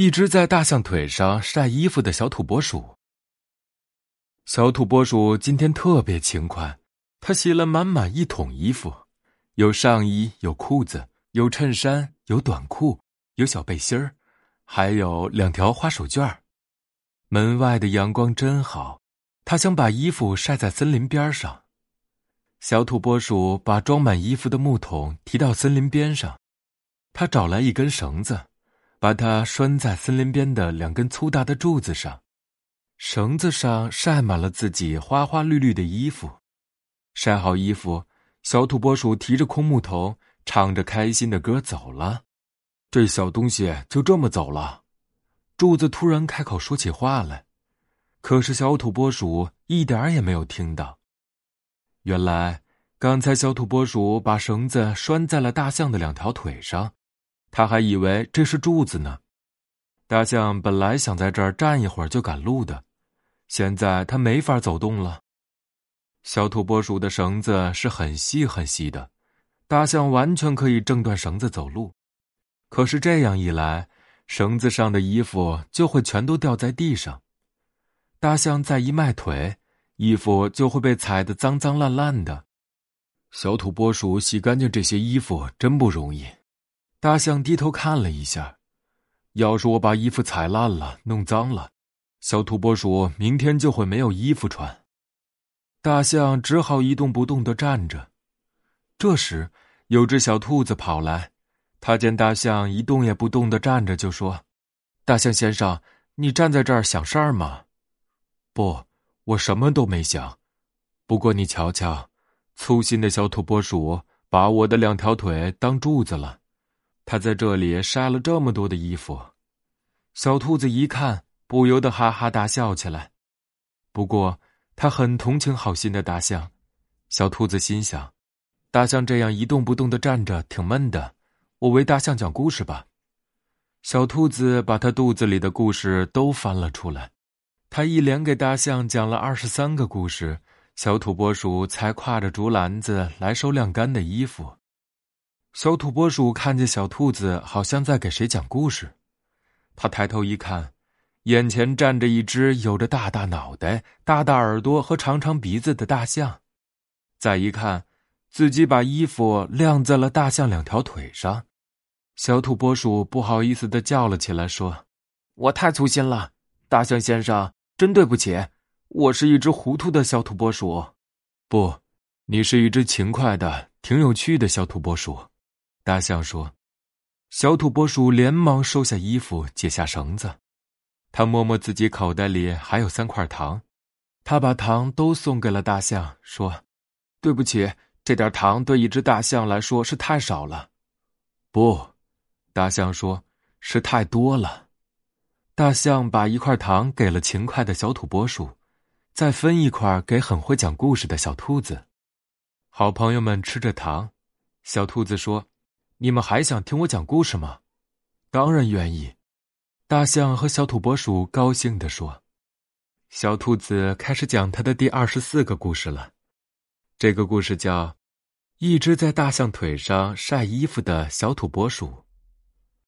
一只在大象腿上晒衣服的小土拨鼠。小土拨鼠今天特别勤快，它洗了满满一桶衣服，有上衣，有裤子，有衬衫，有短裤，有小背心儿，还有两条花手绢儿。门外的阳光真好，它想把衣服晒在森林边上。小土拨鼠把装满衣服的木桶提到森林边上，他找来一根绳子。把它拴在森林边的两根粗大的柱子上，绳子上晒满了自己花花绿绿的衣服。晒好衣服，小土拨鼠提着空木头，唱着开心的歌走了。这小东西就这么走了。柱子突然开口说起话来，可是小土拨鼠一点也没有听到。原来，刚才小土拨鼠把绳子拴在了大象的两条腿上。他还以为这是柱子呢。大象本来想在这儿站一会儿就赶路的，现在它没法走动了。小土拨鼠的绳子是很细很细的，大象完全可以挣断绳子走路。可是这样一来，绳子上的衣服就会全都掉在地上。大象再一迈腿，衣服就会被踩得脏脏烂烂的。小土拨鼠洗干净这些衣服真不容易。大象低头看了一下，要是我把衣服踩烂了、弄脏了，小土拨鼠明天就会没有衣服穿。大象只好一动不动的站着。这时，有只小兔子跑来，它见大象一动也不动的站着，就说：“大象先生，你站在这儿想事儿吗？”“不，我什么都没想。不过你瞧瞧，粗心的小土拨鼠把我的两条腿当柱子了。”他在这里晒了这么多的衣服，小兔子一看，不由得哈哈大笑起来。不过，他很同情好心的大象。小兔子心想：大象这样一动不动的站着，挺闷的。我为大象讲故事吧。小兔子把它肚子里的故事都翻了出来，他一连给大象讲了二十三个故事，小土拨鼠才挎着竹篮子来收晾干的衣服。小土拨鼠看见小兔子好像在给谁讲故事，他抬头一看，眼前站着一只有着大大脑袋、大大耳朵和长长鼻子的大象。再一看，自己把衣服晾在了大象两条腿上，小土拨鼠不好意思的叫了起来，说：“我太粗心了，大象先生，真对不起，我是一只糊涂的小土拨鼠。不，你是一只勤快的、挺有趣的小土拨鼠。”大象说：“小土拨鼠连忙收下衣服，解下绳子。他摸摸自己口袋里还有三块糖，他把糖都送给了大象，说：‘对不起，这点糖对一只大象来说是太少了。’不，大象说是太多了。大象把一块糖给了勤快的小土拨鼠，再分一块给很会讲故事的小兔子。好朋友们吃着糖，小兔子说。”你们还想听我讲故事吗？当然愿意。大象和小土拨鼠高兴地说：“小兔子开始讲它的第二十四个故事了。这个故事叫《一只在大象腿上晒衣服的小土拨鼠》。”